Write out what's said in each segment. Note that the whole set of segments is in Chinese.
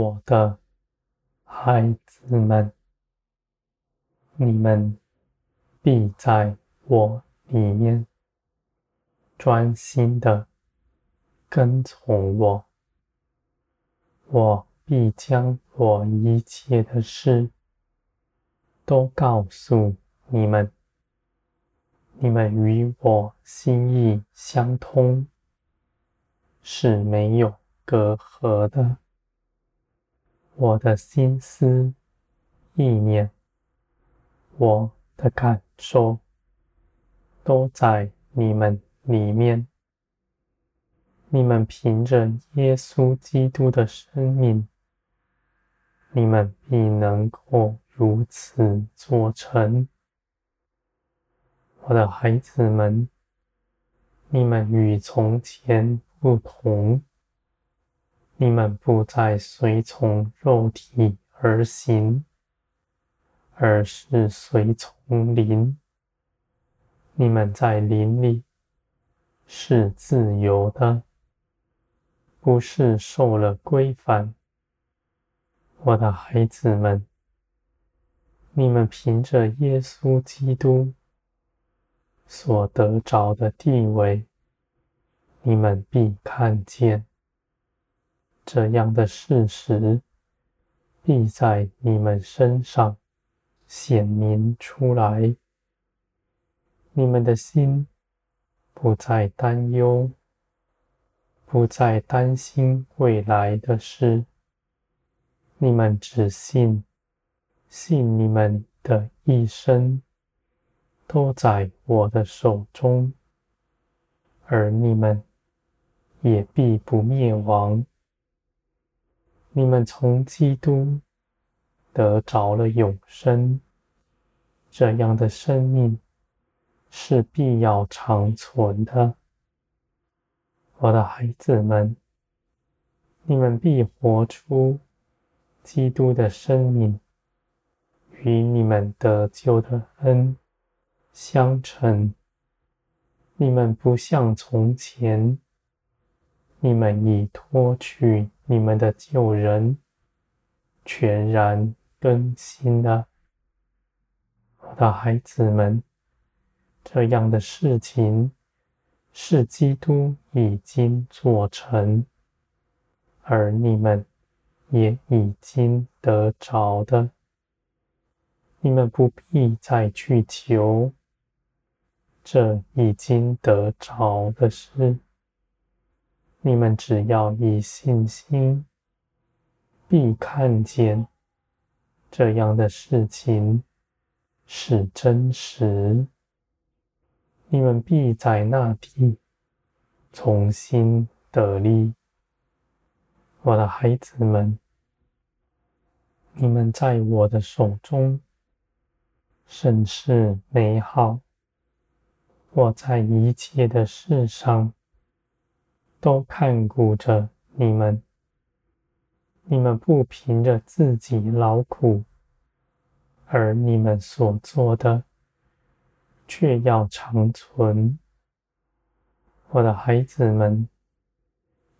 我的孩子们，你们必在我里面专心的跟从我，我必将我一切的事都告诉你们，你们与我心意相通，是没有隔阂的。我的心思意念，我的感受，都在你们里面。你们凭着耶稣基督的生命，你们必能够如此做成。我的孩子们，你们与从前不同。你们不再随从肉体而行，而是随从灵。你们在灵里是自由的，不是受了规范。我的孩子们，你们凭着耶稣基督所得着的地位，你们必看见。这样的事实必在你们身上显明出来。你们的心不再担忧，不再担心未来的事。你们只信，信你们的一生都在我的手中，而你们也必不灭亡。你们从基督得着了永生，这样的生命是必要长存的。我的孩子们，你们必活出基督的生命，与你们得救的恩相称。你们不像从前。你们已脱去你们的旧人，全然更新了。我的孩子们，这样的事情是基督已经做成，而你们也已经得着的。你们不必再去求这已经得着的事。你们只要以信心，必看见这样的事情是真实。你们必在那地重新得力。我的孩子们，你们在我的手中甚是美好。我在一切的事上。都看顾着你们，你们不凭着自己劳苦，而你们所做的却要长存。我的孩子们，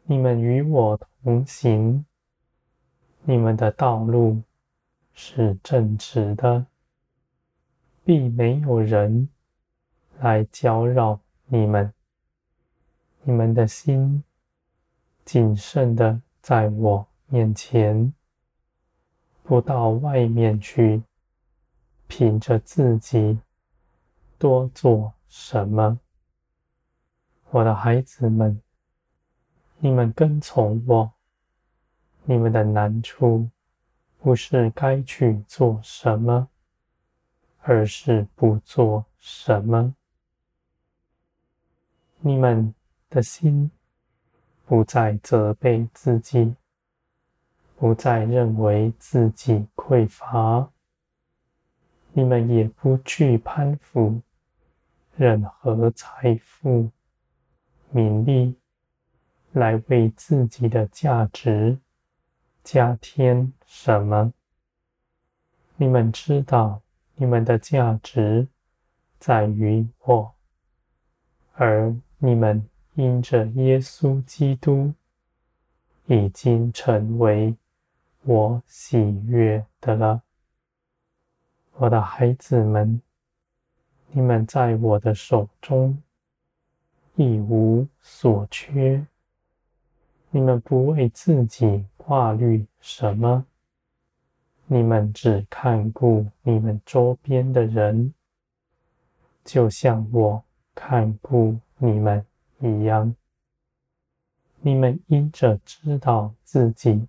你们与我同行，你们的道路是正直的，必没有人来搅扰你们。你们的心谨慎的在我面前，不到外面去，凭着自己多做什么。我的孩子们，你们跟从我，你们的难处不是该去做什么，而是不做什么。你们。的心不再责备自己，不再认为自己匮乏，你们也不去攀附任何财富、名利，来为自己的价值加添什么。你们知道，你们的价值在于我，而你们。因着耶稣基督已经成为我喜悦的了。我的孩子们，你们在我的手中一无所缺。你们不为自己挂虑什么，你们只看顾你们周边的人，就像我看顾你们一样。你们因着知道自己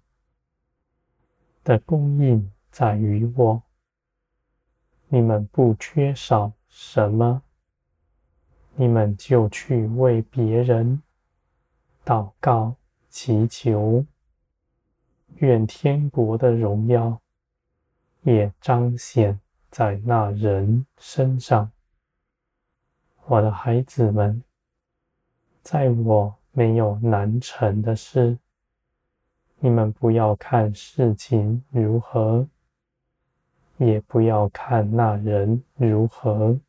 的供应在于我，你们不缺少什么，你们就去为别人祷告祈求，愿天国的荣耀也彰显在那人身上。我的孩子们，在我。没有难成的事，你们不要看事情如何，也不要看那人如何，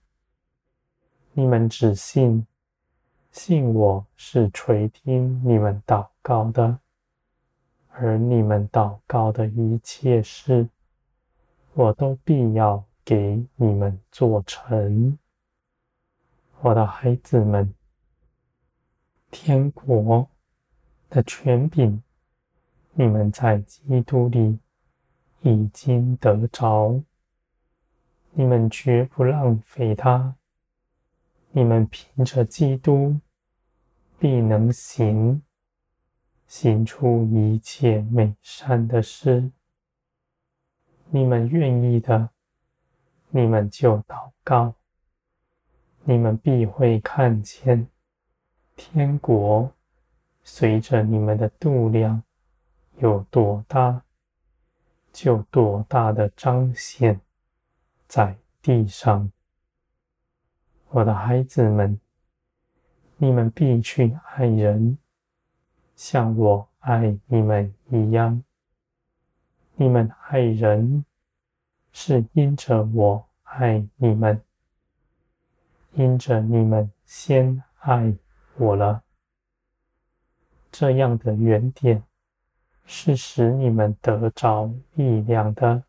你们只信，信我是垂听你们祷告的，而你们祷告的一切事，我都必要给你们做成，我的孩子们。天国的权柄，你们在基督里已经得着，你们绝不浪费它。你们凭着基督，必能行，行出一切美善的事。你们愿意的，你们就祷告，你们必会看见。天国随着你们的度量有多大，就多大的彰显在地上。我的孩子们，你们必去爱人，像我爱你们一样。你们爱人，是因着我爱你们，因着你们先爱。我了，这样的原点是使你们得着力量的。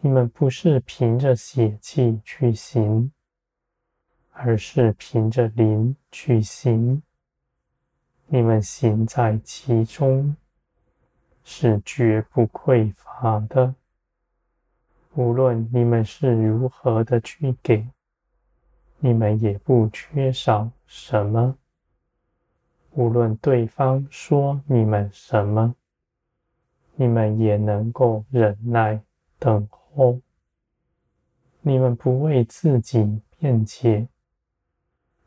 你们不是凭着血气去行，而是凭着灵去行。你们行在其中，是绝不匮乏的。无论你们是如何的去给。你们也不缺少什么，无论对方说你们什么，你们也能够忍耐等候。你们不为自己辩解，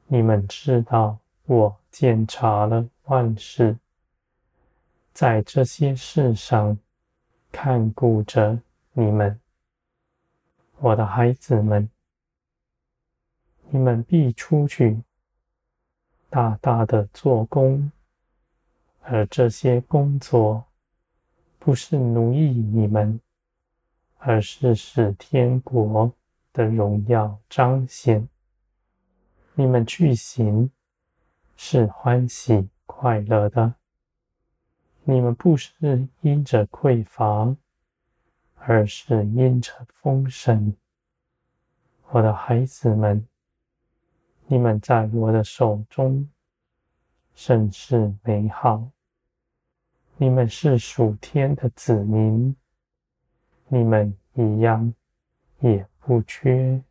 你们知道我鉴察了万事，在这些事上看顾着你们，我的孩子们。你们必出去，大大的做工，而这些工作不是奴役你们，而是使天国的荣耀彰显。你们去行，是欢喜快乐的。你们不是因着匮乏，而是因着丰盛。我的孩子们。你们在我的手中甚是美好，你们是属天的子民，你们一样也不缺。